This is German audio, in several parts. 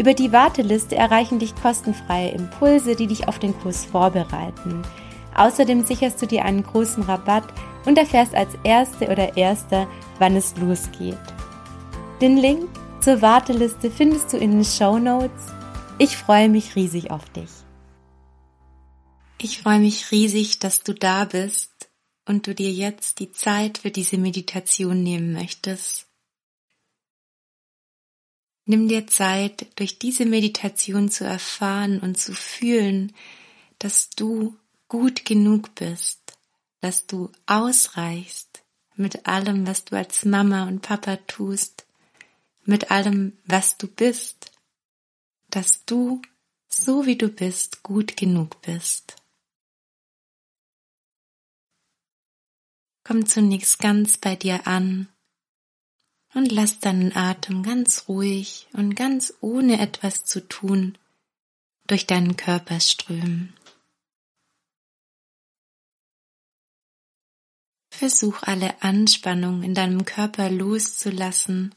Über die Warteliste erreichen dich kostenfreie Impulse, die dich auf den Kurs vorbereiten. Außerdem sicherst du dir einen großen Rabatt und erfährst als Erste oder Erster, wann es losgeht. Den Link zur Warteliste findest du in den Show Notes. Ich freue mich riesig auf dich. Ich freue mich riesig, dass du da bist und du dir jetzt die Zeit für diese Meditation nehmen möchtest. Nimm dir Zeit, durch diese Meditation zu erfahren und zu fühlen, dass du gut genug bist, dass du ausreichst mit allem, was du als Mama und Papa tust, mit allem, was du bist, dass du, so wie du bist, gut genug bist. Komm zunächst ganz bei dir an und lass deinen Atem ganz ruhig und ganz ohne etwas zu tun durch deinen Körper strömen. Versuch alle Anspannung in deinem Körper loszulassen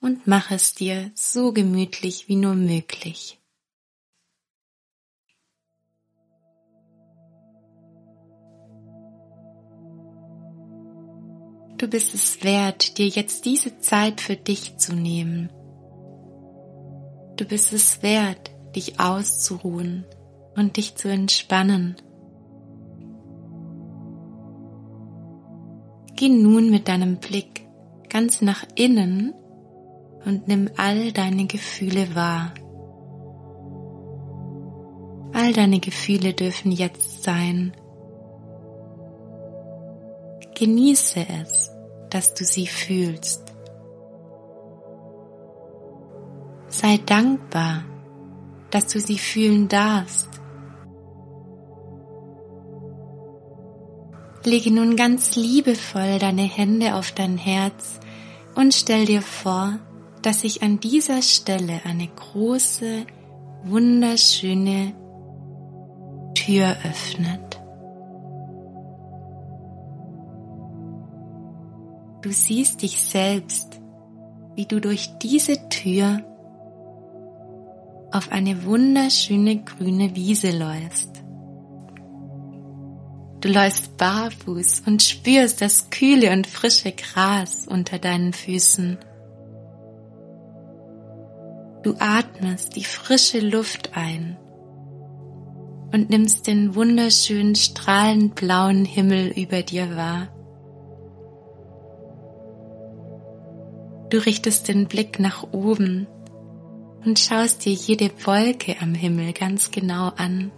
und mach es dir so gemütlich wie nur möglich. Du bist es wert, dir jetzt diese Zeit für dich zu nehmen. Du bist es wert, dich auszuruhen und dich zu entspannen. Geh nun mit deinem Blick ganz nach innen und nimm all deine Gefühle wahr. All deine Gefühle dürfen jetzt sein Genieße es, dass du sie fühlst. Sei dankbar, dass du sie fühlen darfst. Lege nun ganz liebevoll deine Hände auf dein Herz und stell dir vor, dass sich an dieser Stelle eine große, wunderschöne Tür öffnet. Du siehst dich selbst, wie du durch diese Tür auf eine wunderschöne grüne Wiese läufst. Du läufst barfuß und spürst das kühle und frische Gras unter deinen Füßen. Du atmest die frische Luft ein und nimmst den wunderschönen strahlend blauen Himmel über dir wahr. Du richtest den Blick nach oben und schaust dir jede Wolke am Himmel ganz genau an.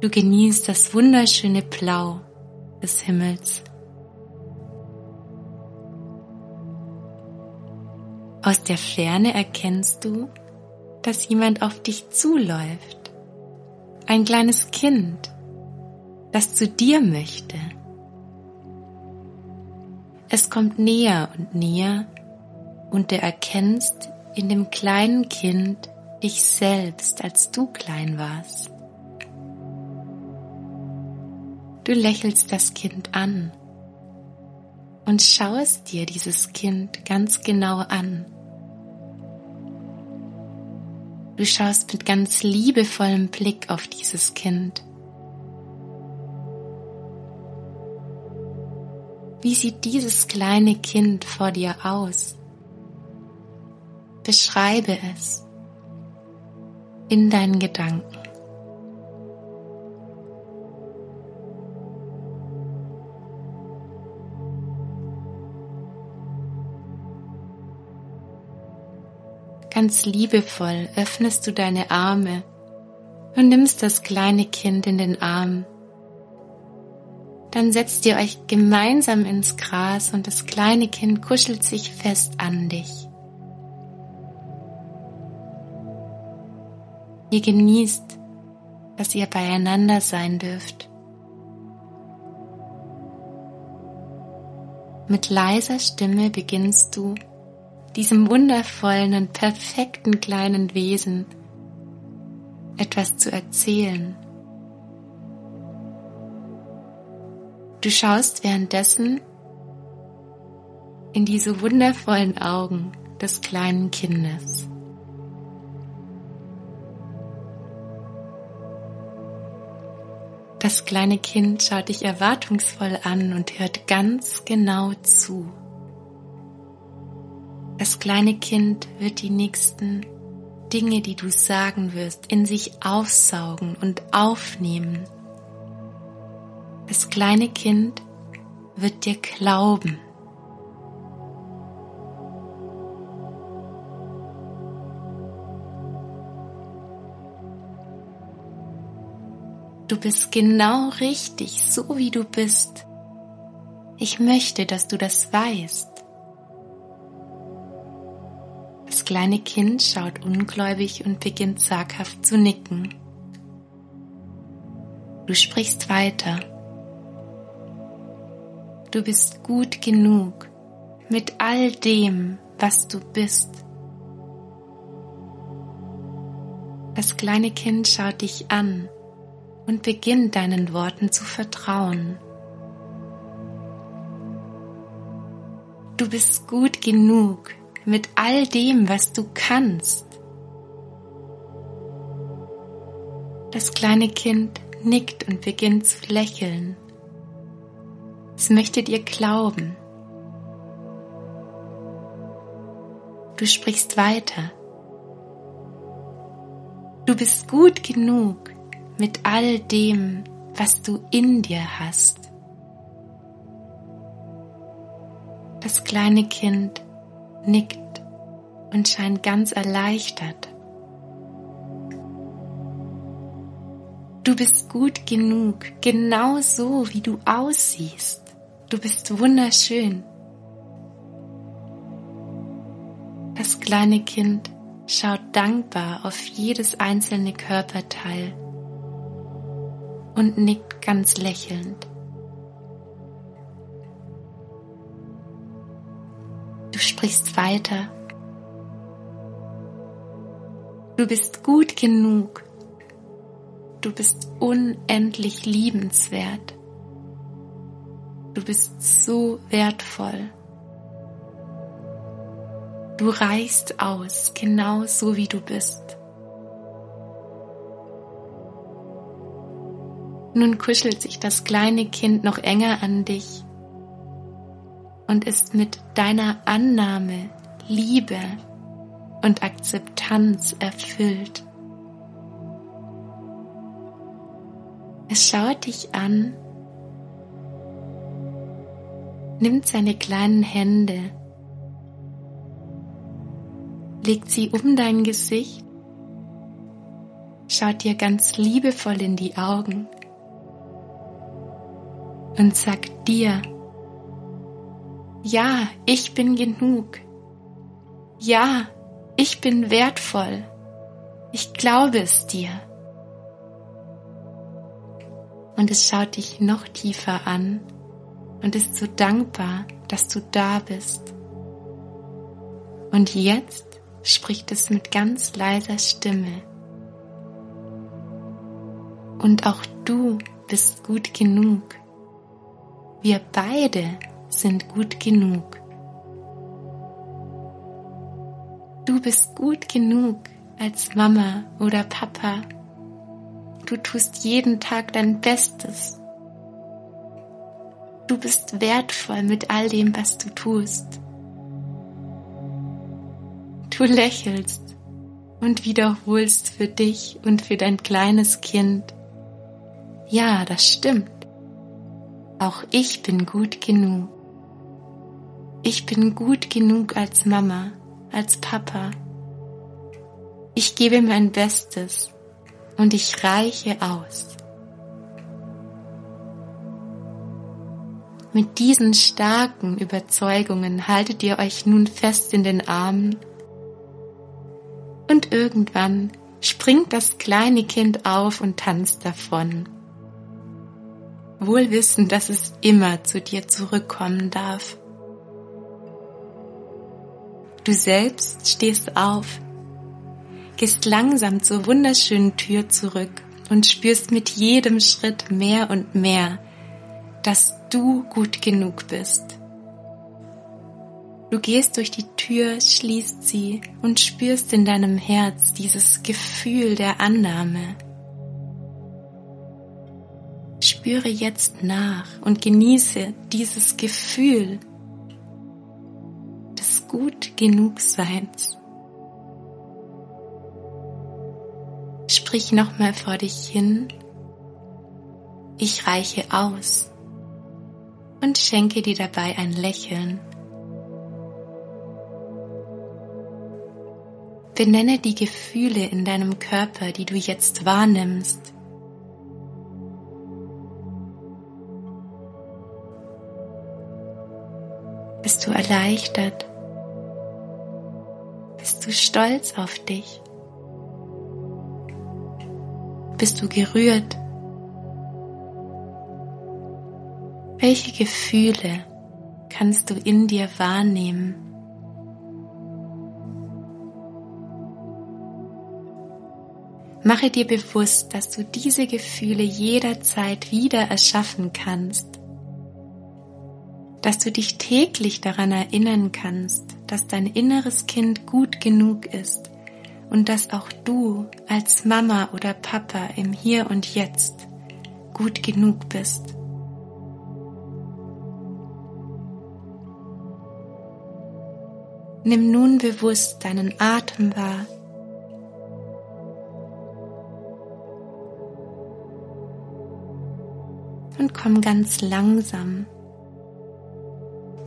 Du genießt das wunderschöne Blau des Himmels. Aus der Ferne erkennst du, dass jemand auf dich zuläuft. Ein kleines Kind, das zu dir möchte. Es kommt näher und näher und du erkennst in dem kleinen Kind dich selbst, als du klein warst. Du lächelst das Kind an und schaust dir dieses Kind ganz genau an. Du schaust mit ganz liebevollem Blick auf dieses Kind. Wie sieht dieses kleine Kind vor dir aus? Beschreibe es in deinen Gedanken. Ganz liebevoll öffnest du deine Arme und nimmst das kleine Kind in den Arm. Dann setzt ihr euch gemeinsam ins Gras und das kleine Kind kuschelt sich fest an dich. Ihr genießt, dass ihr beieinander sein dürft. Mit leiser Stimme beginnst du diesem wundervollen und perfekten kleinen Wesen etwas zu erzählen. Du schaust währenddessen in diese wundervollen Augen des kleinen Kindes. Das kleine Kind schaut dich erwartungsvoll an und hört ganz genau zu. Das kleine Kind wird die nächsten Dinge, die du sagen wirst, in sich aufsaugen und aufnehmen. Das kleine Kind wird dir glauben. Du bist genau richtig, so wie du bist. Ich möchte, dass du das weißt. Das kleine Kind schaut ungläubig und beginnt zaghaft zu nicken. Du sprichst weiter. Du bist gut genug mit all dem, was du bist. Das kleine Kind schaut dich an und beginnt deinen Worten zu vertrauen. Du bist gut genug mit all dem, was du kannst. Das kleine Kind nickt und beginnt zu lächeln. Es möchte dir glauben. Du sprichst weiter. Du bist gut genug mit all dem, was du in dir hast. Das kleine Kind nickt und scheint ganz erleichtert. Du bist gut genug, genau so wie du aussiehst. Du bist wunderschön. Das kleine Kind schaut dankbar auf jedes einzelne Körperteil und nickt ganz lächelnd. sprichst weiter. Du bist gut genug. Du bist unendlich liebenswert. Du bist so wertvoll. Du reichst aus, genau so wie du bist. Nun kuschelt sich das kleine Kind noch enger an dich und ist mit deiner Annahme, Liebe und Akzeptanz erfüllt. Es schaut dich an, nimmt seine kleinen Hände, legt sie um dein Gesicht, schaut dir ganz liebevoll in die Augen und sagt dir, ja, ich bin genug. Ja, ich bin wertvoll. Ich glaube es dir. Und es schaut dich noch tiefer an und ist so dankbar, dass du da bist. Und jetzt spricht es mit ganz leiser Stimme. Und auch du bist gut genug. Wir beide sind gut genug. Du bist gut genug als Mama oder Papa. Du tust jeden Tag dein Bestes. Du bist wertvoll mit all dem, was du tust. Du lächelst und wiederholst für dich und für dein kleines Kind. Ja, das stimmt. Auch ich bin gut genug. Ich bin gut genug als Mama, als Papa. Ich gebe mein Bestes und ich reiche aus. Mit diesen starken Überzeugungen haltet ihr euch nun fest in den Armen und irgendwann springt das kleine Kind auf und tanzt davon. Wohl wissend, dass es immer zu dir zurückkommen darf. Du selbst stehst auf, gehst langsam zur wunderschönen Tür zurück und spürst mit jedem Schritt mehr und mehr, dass du gut genug bist. Du gehst durch die Tür, schließt sie und spürst in deinem Herz dieses Gefühl der Annahme. Spüre jetzt nach und genieße dieses Gefühl des gut genug Seins. Sprich nochmal vor dich hin. Ich reiche aus und schenke dir dabei ein Lächeln. Benenne die Gefühle in deinem Körper, die du jetzt wahrnimmst. Bist du erleichtert? Bist du stolz auf dich? Bist du gerührt? Welche Gefühle kannst du in dir wahrnehmen? Mache dir bewusst, dass du diese Gefühle jederzeit wieder erschaffen kannst, dass du dich täglich daran erinnern kannst, dass dein inneres Kind gut genug ist und dass auch du als Mama oder Papa im Hier und Jetzt gut genug bist. Nimm nun bewusst deinen Atem wahr und komm ganz langsam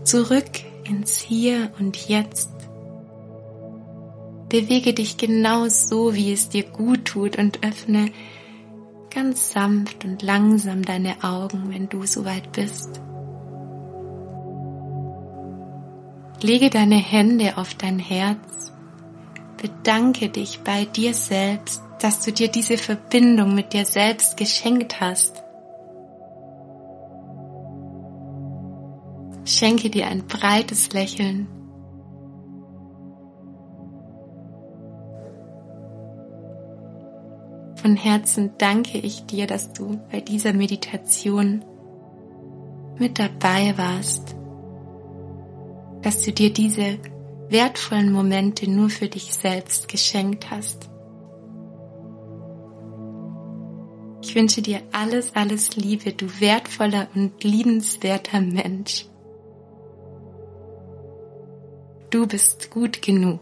zurück ins Hier und Jetzt. Bewege dich genau so, wie es dir gut tut und öffne ganz sanft und langsam deine Augen, wenn du soweit bist. Lege deine Hände auf dein Herz. Bedanke dich bei dir selbst, dass du dir diese Verbindung mit dir selbst geschenkt hast. Schenke dir ein breites Lächeln. Von Herzen danke ich dir, dass du bei dieser Meditation mit dabei warst, dass du dir diese wertvollen Momente nur für dich selbst geschenkt hast. Ich wünsche dir alles, alles Liebe, du wertvoller und liebenswerter Mensch. Du bist gut genug.